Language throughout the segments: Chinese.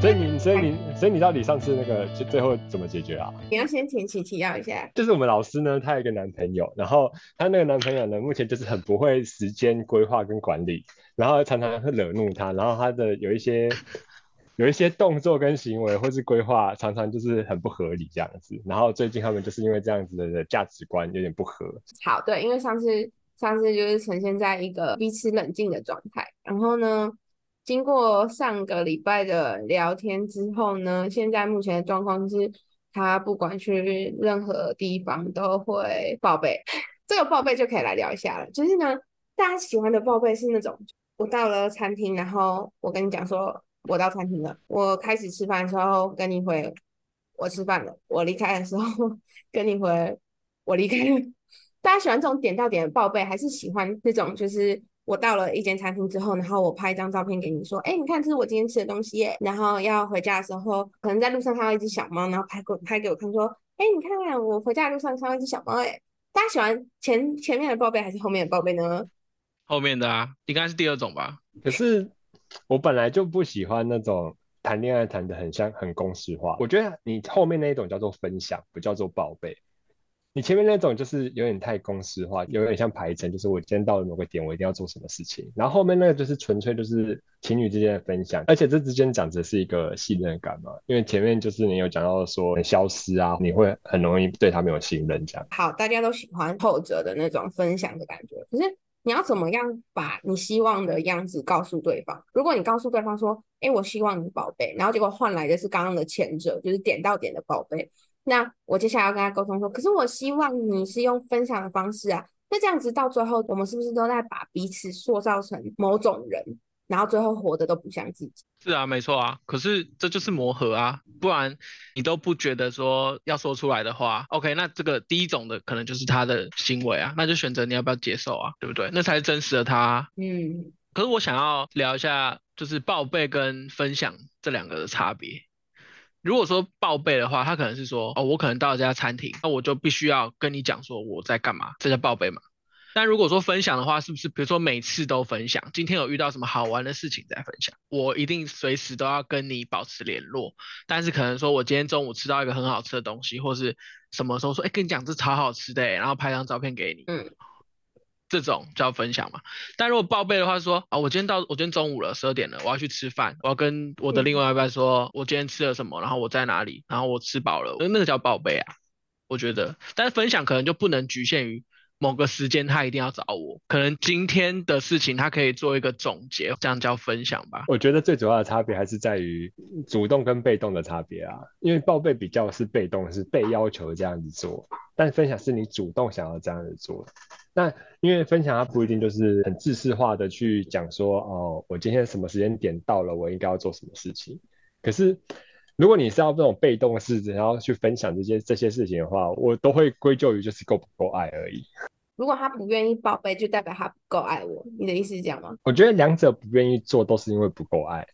所以你，所以你，所以你到底上次那个就最后怎么解决啊？你要先前情提要一下。就是我们老师呢，她有一个男朋友，然后她那个男朋友呢，目前就是很不会时间规划跟管理，然后常常会惹怒她，然后她的有一些有一些动作跟行为或是规划，常常就是很不合理这样子。然后最近他们就是因为这样子的价值观有点不合。好，对，因为上次上次就是呈现在一个彼此冷静的状态，然后呢？经过上个礼拜的聊天之后呢，现在目前的状况是，他不管去任何地方都会报备。这个报备就可以来聊一下了。就是呢，大家喜欢的报备是那种，我到了餐厅，然后我跟你讲说，我到餐厅了。我开始吃饭的时候跟你回，我吃饭了。我离开的时候 跟你回，我离开了。大家喜欢这种点到点的报备，还是喜欢那种就是？我到了一间餐厅之后，然后我拍一张照片给你，说：“哎，你看，这是我今天吃的东西耶。”然后要回家的时候，可能在路上看到一只小猫，然后拍过拍给我看，说：“哎，你看看，我回家的路上看到一只小猫。”哎，大家喜欢前前面的报备还是后面的报备呢？后面的啊，应该是第二种吧。可是我本来就不喜欢那种谈恋爱谈的很像很公式化。我觉得你后面那一种叫做分享，不叫做报备。你前面那种就是有点太公式化，有点像排程，就是我今天到了某个点，我一定要做什么事情。然后后面那个就是纯粹就是情侣之间的分享，而且这之间讲的是一个信任感嘛。因为前面就是你有讲到说消失啊，你会很容易对他没有信任这样。好，大家都喜欢后者的那种分享的感觉，可是你要怎么样把你希望的样子告诉对方？如果你告诉对方说，哎，我希望你宝贝，然后结果换来的是刚刚的前者，就是点到点的宝贝。那我接下来要跟他沟通说，可是我希望你是用分享的方式啊。那这样子到最后，我们是不是都在把彼此塑造成某种人，然后最后活的都不像自己？是啊，没错啊。可是这就是磨合啊，不然你都不觉得说要说出来的话，OK？那这个第一种的可能就是他的行为啊，那就选择你要不要接受啊，对不对？那才是真实的他。嗯。可是我想要聊一下，就是报备跟分享这两个的差别。如果说报备的话，他可能是说，哦，我可能到了这家餐厅，那我就必须要跟你讲说我在干嘛，这叫报备嘛。但如果说分享的话，是不是比如说每次都分享，今天有遇到什么好玩的事情再分享，我一定随时都要跟你保持联络。但是可能说我今天中午吃到一个很好吃的东西，或是什么时候说，哎，跟你讲这超好吃的，然后拍张照片给你。嗯。这种叫分享嘛？但如果报备的话，说啊，我今天到，我今天中午了，十二点了，我要去吃饭，我要跟我的另外一半说，我今天吃了什么，然后我在哪里，然后我吃饱了，那那个叫报备啊，我觉得。但是分享可能就不能局限于某个时间，他一定要找我，可能今天的事情他可以做一个总结，这样叫分享吧。我觉得最主要的差别还是在于主动跟被动的差别啊，因为报备比较是被动，是被要求这样子做，但分享是你主动想要这样子做。那因为分享它不一定就是很自式化的去讲说哦，我今天什么时间点到了，我应该要做什么事情。可是如果你是要这种被动式，然后去分享这些这些事情的话，我都会归咎于就是够不够爱而已。如果他不愿意报备，就代表他不够爱我。你的意思是这样吗？我觉得两者不愿意做都是因为不够爱，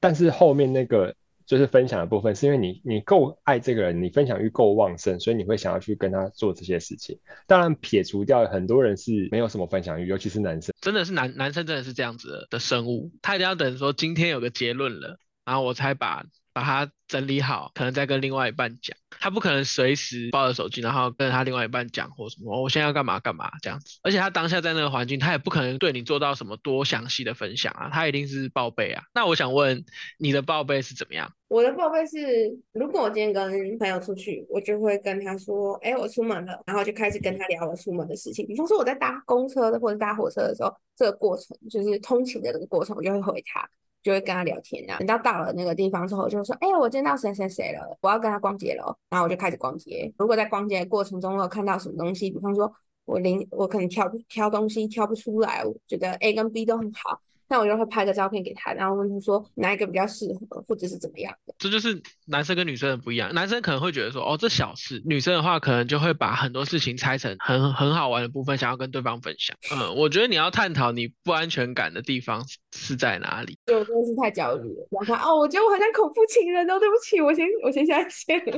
但是后面那个。就是分享的部分，是因为你你够爱这个人，你分享欲够旺盛，所以你会想要去跟他做这些事情。当然，撇除掉很多人是没有什么分享欲，尤其是男生，真的是男男生真的是这样子的生物，他一定要等说今天有个结论了，然后我才把把它整理好，可能再跟另外一半讲。他不可能随时抱着手机，然后跟他另外一半讲或什么，我现在要干嘛干嘛这样子。而且他当下在那个环境，他也不可能对你做到什么多详细的分享啊，他一定是报备啊。那我想问你的报备是怎么样？我的报备是，如果我今天跟朋友出去，我就会跟他说，哎，我出门了，然后就开始跟他聊我出门的事情。比方说我在搭公车或者搭火车的时候，这个过程就是通勤的这个过程，我就会回他。就会跟他聊天啊，等到到了那个地方之后，就说：“哎，我见到谁谁谁了，我要跟他逛街了。”然后我就开始逛街。如果在逛街的过程中有看到什么东西，比方说我零我可能挑挑东西挑不出来，我觉得 A 跟 B 都很好。那我就会拍个照片给他，然后问他说哪一个比较适合，或者是怎么样的。这就是男生跟女生的不一样。男生可能会觉得说，哦，这小事；女生的话，可能就会把很多事情拆成很很好玩的部分，想要跟对方分享。嗯，我觉得你要探讨你不安全感的地方是在哪里。就真的是太焦虑了。然后哦，我觉得我好像恐怖情人哦，对不起，我先我先下线。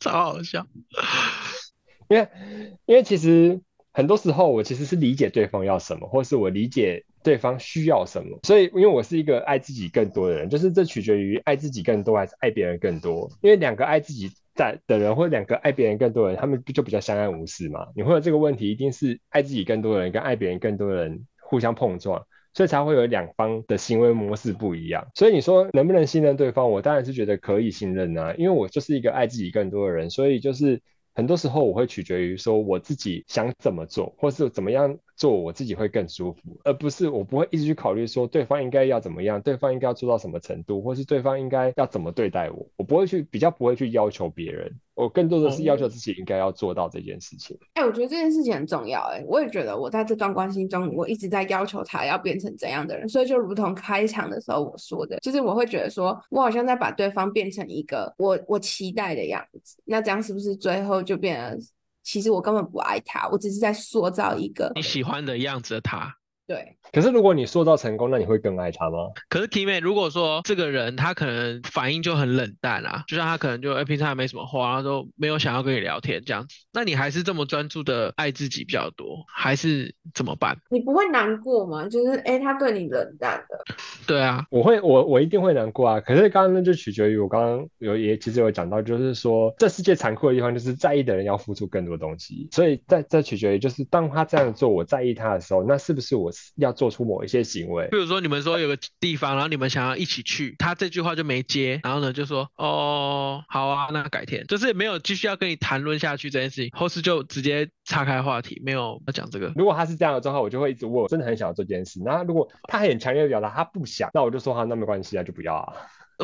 超好笑。因为因为其实。很多时候，我其实是理解对方要什么，或是我理解对方需要什么。所以，因为我是一个爱自己更多的人，就是这取决于爱自己更多还是爱别人更多。因为两个爱自己在的人，或两个爱别人更多的人，他们就比较相安无事嘛。你会有这个问题，一定是爱自己更多的人跟爱别人更多的人互相碰撞。所以才会有两方的行为模式不一样。所以你说能不能信任对方？我当然是觉得可以信任啊，因为我就是一个爱自己更多的人，所以就是很多时候我会取决于说我自己想怎么做，或是怎么样做我自己会更舒服，而不是我不会一直去考虑说对方应该要怎么样，对方应该要做到什么程度，或是对方应该要怎么对待我，我不会去比较不会去要求别人。我更多的是要求自己应该要做到这件事情。哎，我觉得这件事情很重要。哎，我也觉得我在这段关系中，我一直在要求他要变成怎样的人。所以就如同开场的时候我说的，就是我会觉得说我好像在把对方变成一个我我期待的样子。那这样是不是最后就变得，其实我根本不爱他，我只是在塑造一个你喜欢的样子的他。对，可是如果你塑造成功，那你会更爱他吗？可是 T 妹，如果说这个人他可能反应就很冷淡啊，就像他可能就哎平常也没什么话，然后都没有想要跟你聊天这样子，那你还是这么专注的爱自己比较多，还是怎么办？你不会难过吗？就是哎他对你冷淡的。对啊，我会我我一定会难过啊。可是刚刚那就取决于我刚刚有也其实有讲到，就是说这世界残酷的地方就是在意的人要付出更多东西，所以在在取决于就是当他这样做我在意他的时候，那是不是我要做出某一些行为，比如说你们说有个地方，然后你们想要一起去，他这句话就没接，然后呢就说哦好啊，那改天，就是没有继续要跟你谈论下去这件事情，或是就直接岔开话题，没有要讲这个。如果他是这样的状况，我就会一直问，我真的很想要做这件事。那如果他很强烈的表达他不想，那我就说好，那没关系啊，就不要啊。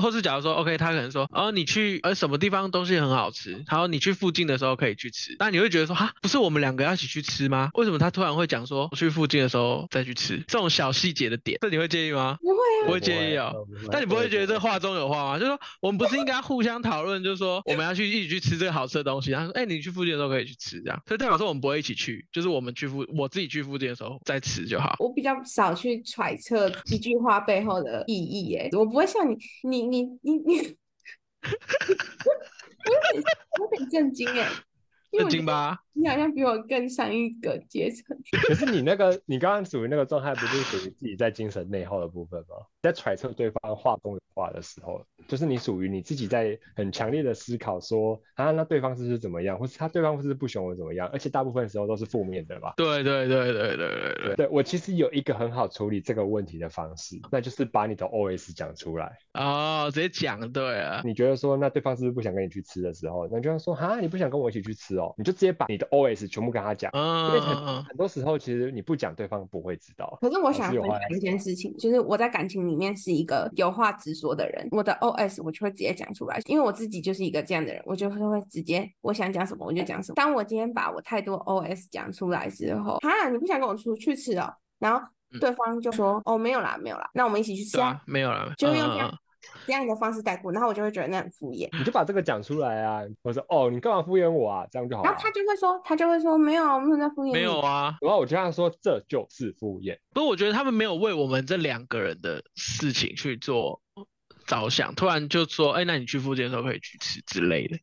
或是假如说，OK，他可能说，哦，你去呃什么地方东西很好吃，然后你去附近的时候可以去吃，那你会觉得说，哈，不是我们两个要一起去吃吗？为什么他突然会讲说，我去附近的时候再去吃？这种小细节的点，这你会介意吗？不会啊，不会介意哦。但你不会觉得这话中有话吗？就是说，我们不是应该互相讨论，就是说我们要去一起去吃这个好吃的东西。他说，哎，你去附近的时候可以去吃，这样，所以代表说我们不会一起去，就是我们去附，我自己去附近的时候再吃就好。我比较少去揣测一句话背后的意义，哎，我不会像你，你，你，你，你。我很我很震惊哎。震惊吧？你好像比我更上一个阶层。可是你那个，你刚刚属于那个状态，不是属于自己在精神内耗的部分吗？在揣测对方话中有话的时候，就是你属于你自己在很强烈的思考，说啊，那对方是不是怎么样，或是他对方是不是不喜欢我怎么样？而且大部分时候都是负面的吧？对对对对对对对。对我其实有一个很好处理这个问题的方式，那就是把你的 OS 讲出来。哦，直接讲对啊。你觉得说，那对方是不是不想跟你去吃的时候，那就要说哈，你不想跟我一起去吃哦。你就直接把你的 OS 全部跟他讲，因为很很多时候其实你不讲，对方不会知道。可是我想分享一件事情，就是我在感情里面是一个有话直说的人，我的 OS 我就会直接讲出来，因为我自己就是一个这样的人，我就会直接我想讲什么我就讲什么。当我今天把我太多 OS 讲出来之后，啊，你不想跟我出去吃哦？然后对方就说，哦，没有啦，没有啦，那我们一起去吃啊？没有啦，就用这样。这样的方式带过，然后我就会觉得那很敷衍。你就把这个讲出来啊！我说哦，你干嘛敷衍我啊？这样就好。然后他就会说，他就会说没有，我们在敷衍。没有啊。然后我就样说，这就是敷衍。不过，我觉得他们没有为我们这两个人的事情去做着想，突然就说，哎，那你去附近的时候可以去吃之类的。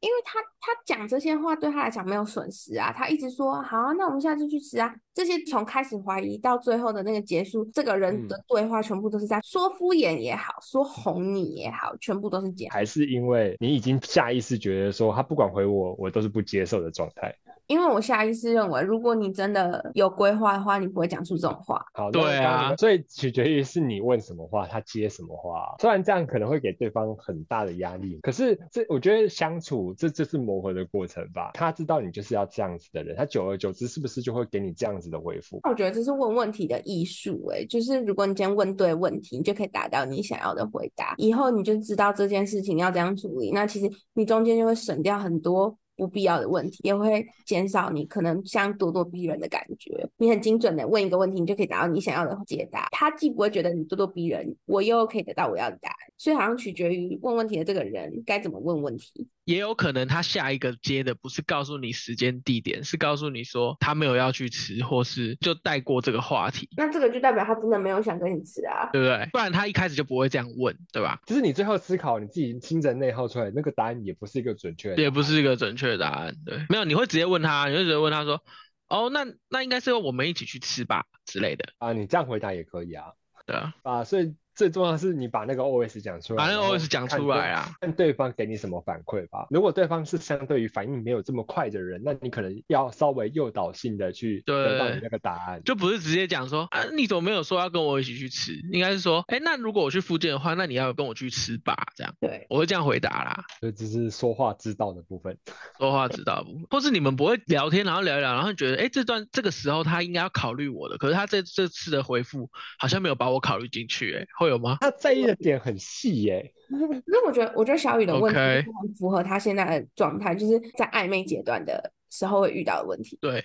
因为。他他讲这些话对他来讲没有损失啊，他一直说好啊，那我们下次去吃啊。这些从开始怀疑到最后的那个结束，这个人的对话全部都是在说敷衍也好，说哄你也好，全部都是假。还是因为你已经下意识觉得说他不管回我，我都是不接受的状态。因为我下意识认为，如果你真的有规划的话，你不会讲出这种话。好，对啊，所以取决于是你问什么话，他接什么话。虽然这样可能会给对方很大的压力，可是这我觉得相处这这是磨合的过程吧。他知道你就是要这样子的人，他久而久之是不是就会给你这样子的回复？我觉得这是问问题的艺术，哎，就是如果你今天问对问题，你就可以达到你想要的回答，以后你就知道这件事情要怎样处理。那其实你中间就会省掉很多。不必要的问题也会减少你可能像咄咄逼人的感觉。你很精准的问一个问题，你就可以达到你想要的解答。他既不会觉得你咄咄逼人，我又可以得到我要的答案。所以好像取决于问问题的这个人该怎么问问题。也有可能他下一个接的不是告诉你时间地点，是告诉你说他没有要去吃，或是就带过这个话题。那这个就代表他真的没有想跟你吃啊，对不对？不然他一开始就不会这样问，对吧？就是你最后思考你自己心神内耗出来那个答案也不是一个准确，也不是一个准确的答案。对，没有，你会直接问他，你会直接问他说。哦，那那应该是我们一起去吃吧之类的。啊，你这样回答也可以啊。对啊，啊，所以最重要的是你把那个 OS 讲出来，把那个 OS 讲出来啊。看对方给你什么反馈吧。如果对方是相对于反应没有这么快的人，那你可能要稍微诱导性的去得到你对那个答案。就不是直接讲说啊，你怎么没有说要跟我一起去吃？应该是说，哎，那如果我去附近的话，那你要跟我去吃吧，这样对，我会这样回答啦。所以这是说话之道的部分。说话知道部分？或是你们不会聊天，然后聊一聊，然后觉得，哎，这段这个时候他应该要考虑我的，可是他这这次的回复好像没有把我考虑进去，哎，会有吗？他在意的点很细耶、可是我觉得，我觉得小雨的问题很符合他现在的状态，就是在暧昧阶段的时候会遇到的问题。对，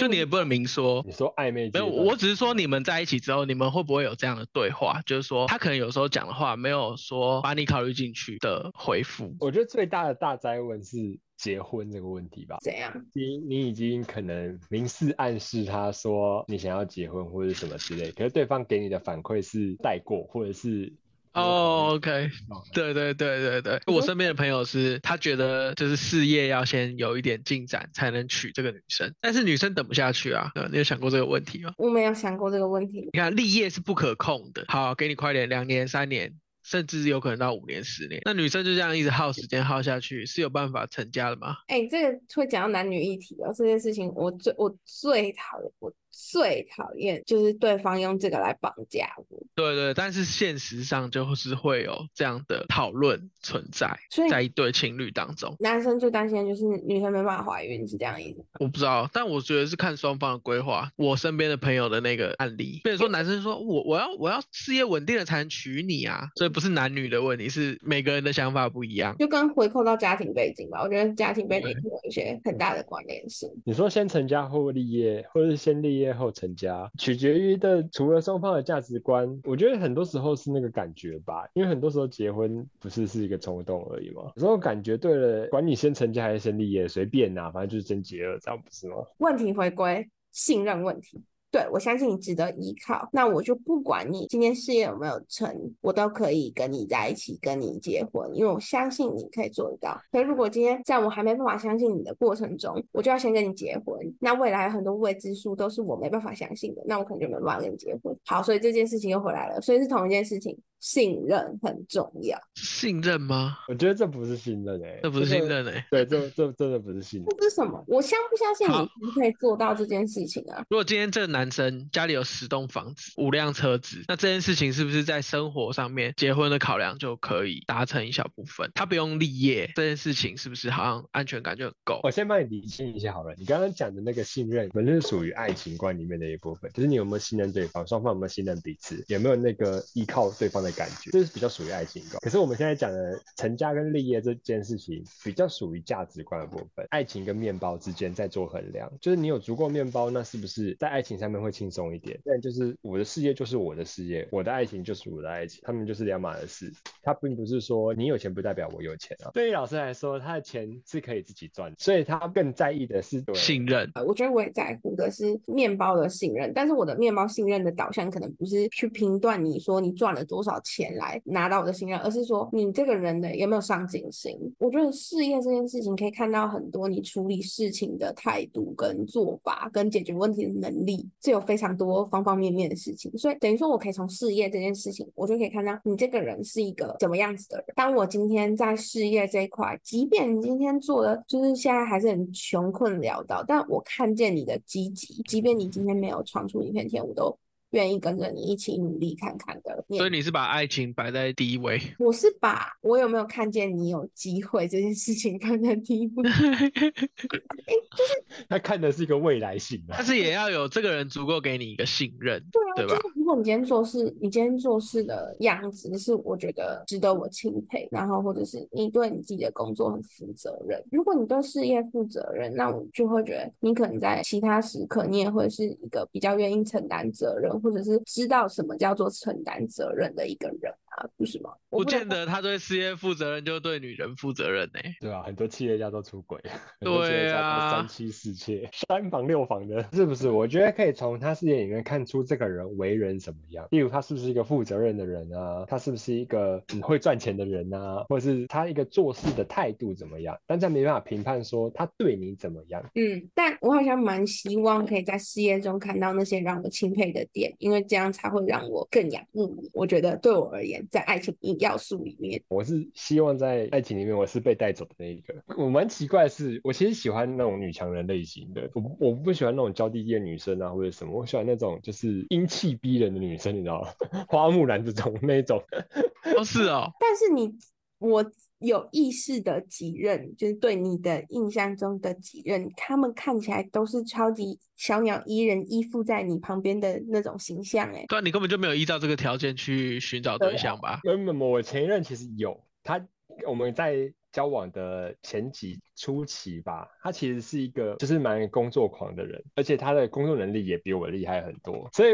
就你也不能明说。你说暧昧没有，我只是说你们在一起之后，你们会不会有这样的对话？就是说，他可能有时候讲的话没有说把你考虑进去的回复。我觉得最大的大灾问是结婚这个问题吧。怎样？你你已经可能明示暗示他说你想要结婚或者什么之类，可是对方给你的反馈是带过或者是哦，OK，哦对对对对对，我身边的朋友是，他觉得就是事业要先有一点进展才能娶这个女生，但是女生等不下去啊。呃你有想过这个问题吗？我没有想过这个问题。你看立业是不可控的，好，给你快点，两年、三年，甚至有可能到五年、十年，那女生就这样一直耗时间耗下去，是有办法成家的吗？哎、这个会讲到男女议题哦。这件事情我最我最讨厌，我最讨厌就是对方用这个来绑架我。对对，但是现实上就是会有这样的讨论存在所以在一对情侣当中。男生最担心的就是女生没办法怀孕，是这样的意思吗？我不知道，但我觉得是看双方的规划。我身边的朋友的那个案例，比如说男生说我我要我要事业稳定了才能娶你啊，所以不是男女的问题，是每个人的想法不一样。就跟回扣到家庭背景吧，我觉得家庭背景对有一些很大的关联性。你说先成家后立业，或者是先立业后成家，取决于的除了双方的价值观，我觉得很多时候是那个感觉吧，因为很多时候结婚不是是一个冲动而已嘛，有时候感觉对了，管你先成家还是先立业，随便呐、反正就是真结了，这样不是吗？问题回归信任问题。对，我相信你值得依靠，那我就不管你今天事业有没有成，我都可以跟你在一起，跟你结婚，因为我相信你可以做得到。可是如果今天在我还没办法相信你的过程中，我就要先跟你结婚，那未来很多未知数都是我没办法相信的，那我可能就没办法跟你结婚。好，所以这件事情又回来了，所以是同一件事情，信任很重要。信任吗？我觉得这不是信任哎、这不是信任哎、对，这这真的不是信任。这是什么？我相不相信好你可以做到这件事情啊？如果今天这个男生家里有十栋房子、五辆车子，那这件事情是不是在生活上面结婚的考量就可以达成一小部分？他不用立业，这件事情是不是好像安全感就很够？我先帮你理清一下好了，你刚刚讲的那个信任，本身是属于爱情观里面的一部分，就是你有没有信任对方，双方有没有信任彼此，有没有那个依靠对方的感觉，这是比较属于爱情观。可是我们现在讲的成家跟立业这件事情，比较属于价值观的部分，爱情跟面包之间在做衡量，就是你有足够面包，那是不是在爱情上面会轻松一点？但就是我的事业就是我的事业，我的爱情就是我的爱情，他们就是两码的事。他并不是说你有钱不代表我有钱啊。对于老师来说，他的钱是可以自己赚，所以他更在意的是信任，呃我觉得我也在乎的是面包的信任，但是我的面包信任的导向可能不是去评断你说你赚了多少钱来拿到我的信任，而是说你这个人的有没有上进心。我觉得事业这件事情可以看到很多你处理事情的态度跟做法，跟解决问题的能力，是有非常多方方面面的事情。所以等于说我可以从事业这件事情，我就可以看到你这个人是一个怎么样子的人。当我今天在事业这一块，即便你今天做的就是现在还是很穷困潦倒，但我看见你的积极，即便你今天没有闯出一片天，我都愿意跟着你一起努力看看的。所以你是把爱情摆在第一位。我是把我有没有看见你有机会这件事情放在第一位。他看的是一个未来性啊但。是也要有这个人足够给你一个信任，对吧就是？如果你今天做事，你今天做事的样子是我觉得值得我钦佩，然后或者是你对你自己的工作很负责任。如果你对事业负责任，那我就会觉得你可能在其他时刻，你也会是一个比较愿意承担责任，或者是知道什么叫做承担责任的一个人。啊，不是吗？不见得他对事业负责任就对女人负责任呢、对啊，很多企业家都出轨，对啊三妻四妾、三房六房的，是不是？我觉得可以从他事业里面看出这个人为人怎么样，例如他是不是一个负责任的人啊，他是不是一个很会赚钱的人啊，或者是他一个做事的态度怎么样，但这没办法评判说他对你怎么样。嗯，但我好像蛮希望可以在事业中看到那些让我钦佩的点，因为这样才会让我更仰慕你。我觉得对我而言，在爱情要素里面，我是希望在爱情里面我是被带走的那一个。我蛮奇怪的是，我其实喜欢那种女强人类型的，我我不喜欢那种娇滴滴的女生啊，或者什么，我喜欢那种就是英气逼人的女生，你知道吗？花木兰这种那一种。哦，是哦，但是你我有意识的几任，就是对你的印象中的几任，他们看起来都是超级小鸟依人，依附在你旁边的那种形象、欸，对啊，你根本就没有依照这个条件去寻找对象吧？没有没有，我前一任其实有他，我们在交往的前几初期吧，他其实是一个就是蛮工作狂的人，而且他的工作能力也比我厉害很多，所以。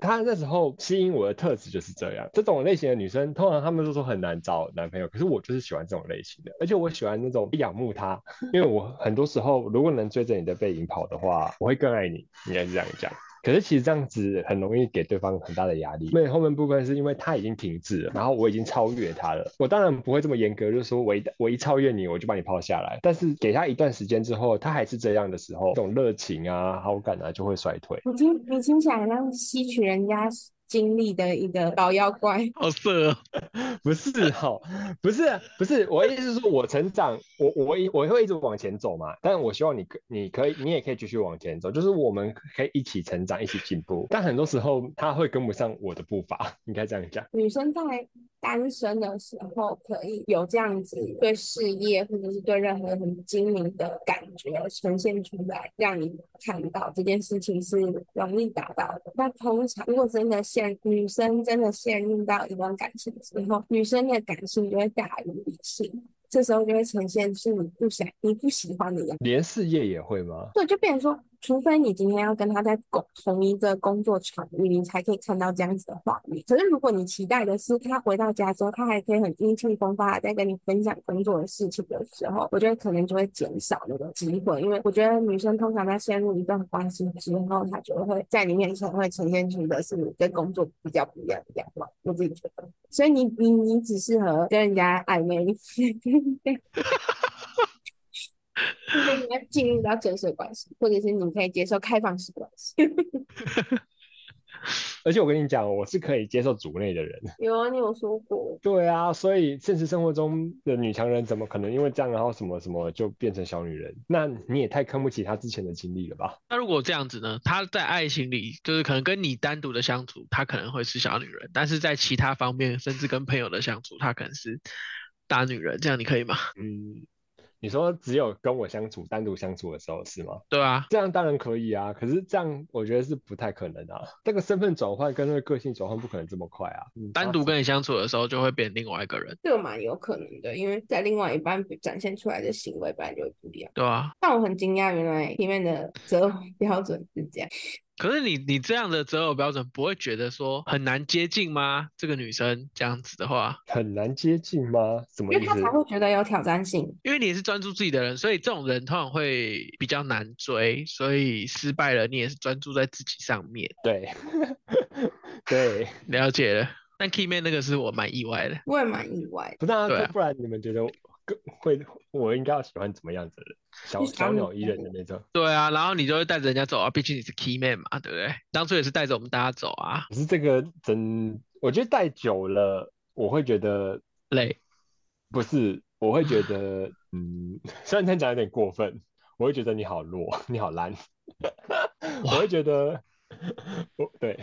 他那时候吸引我的特质就是这样，这种类型的女生，通常他们都说很难找男朋友，可是我就是喜欢这种类型的，而且我喜欢那种仰慕他，因为我很多时候如果能追着你的背影跑的话，我会更爱你，应该是这样讲。可是其实这样子很容易给对方很大的压力，因为后面部分是因为他已经停滞了，然后我已经超越他了。我当然不会这么严格，就是说我一我一超越你，我就把你抛下来。但是给他一段时间之后，他还是这样的时候，这种热情啊、好感啊就会衰退。你听你听起来像吸取人家精力的一个老妖怪。好色 哦，不是哈，不是不是，我的意思是说，我成长，我我一我会一直往前走嘛，但我希望你可你可以你也可以继续往前走，就是我们可以一起成长，一起进步。但很多时候他会跟不上我的步伐，应该这样讲。女生在单身的时候，可以有这样子对事业或者是对任何很精明的感觉呈现出来，让你看到这件事情是容易达到的。那通常如果真的陷女生真的陷入到一段感情之后，女生的感性就会大于理性，这时候就会呈现是你不想、你不喜欢的样子。连事业也会吗？对，就变成说，除非你今天要跟他在共同一个工作场域，你才可以看到这样子的画面。可是如果你期待的是他回到家之后，他还可以很意气风发的在跟你分享工作的事情的时候，我觉得可能就会减少那个机会，因为我觉得女生通常在陷入一段关系之后，她就会在你面前会呈现出的是跟工作比较不一样的样貌。我自己觉得，所以你你你只适合跟人家暧昧，除非你要进入到正式关系，或者是你可以接受开放式关系。而且我跟你讲，我是可以接受组内的人。有啊，你有说过，对啊，所以现实生活中的女强人怎么可能因为这样，然后什么什么就变成小女人？那你也太看不起她之前的经历了吧？那如果这样子呢？她在爱情里就是可能跟你单独的相处，她可能会是小女人，但是在其他方面，甚至跟朋友的相处，她可能是大女人，这样你可以吗？嗯，你说只有跟我相处、单独相处的时候是吗？对啊，这样当然可以啊，可是这样我觉得是不太可能啊。这个身份转换跟那个个性转换不可能这么快啊。嗯单独跟你相处的时候就会变另外一个人，这个蛮有可能的，因为在另外一半展现出来的行为本来就会不一样。对啊。但我很惊讶，原来里面的择偶标准是这样。可是你你这样的择偶标准不会觉得说很难接近吗？这个女生这样子的话，很难接近吗？怎么意思因为他才？会觉得有挑战性。因为你也是专注自己的人，所以这种人通常会比较难追，所以失败了你也是专注在自己上面。对，对，了解了。但 Keyman 那个是我蛮意外的，我也蛮意外的。不然、对啊不然你们觉得 会我应该要喜欢怎么样子的人？小小鸟依人的那种。对啊，然后你就会带着人家走啊，毕竟你是 Keyman 嘛，对不对？当初也是带着我们大家走啊，可是这个真，我觉得带久了，我会觉得累。不是，我会觉得，嗯，虽然这样讲有点过分，我会觉得你好弱，你好烂，我会觉得，我对，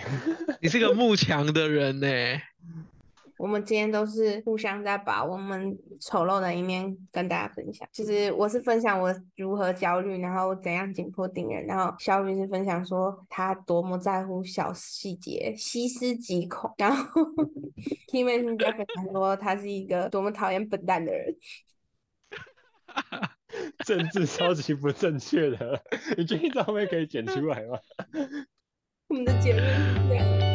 你是个慕强的人呢、我们今天都是互相在把我们丑陋的一面跟大家分享。其实我是分享我如何焦虑，然后怎样紧迫盯人，然后小雨是分享说他多么在乎小细节，细思极恐，然后 Kimi 是在分享说他是一个多么讨厌笨蛋的人。政治超级不正确的，你觉得这后面可以剪出来吗？我们的结论是这样的。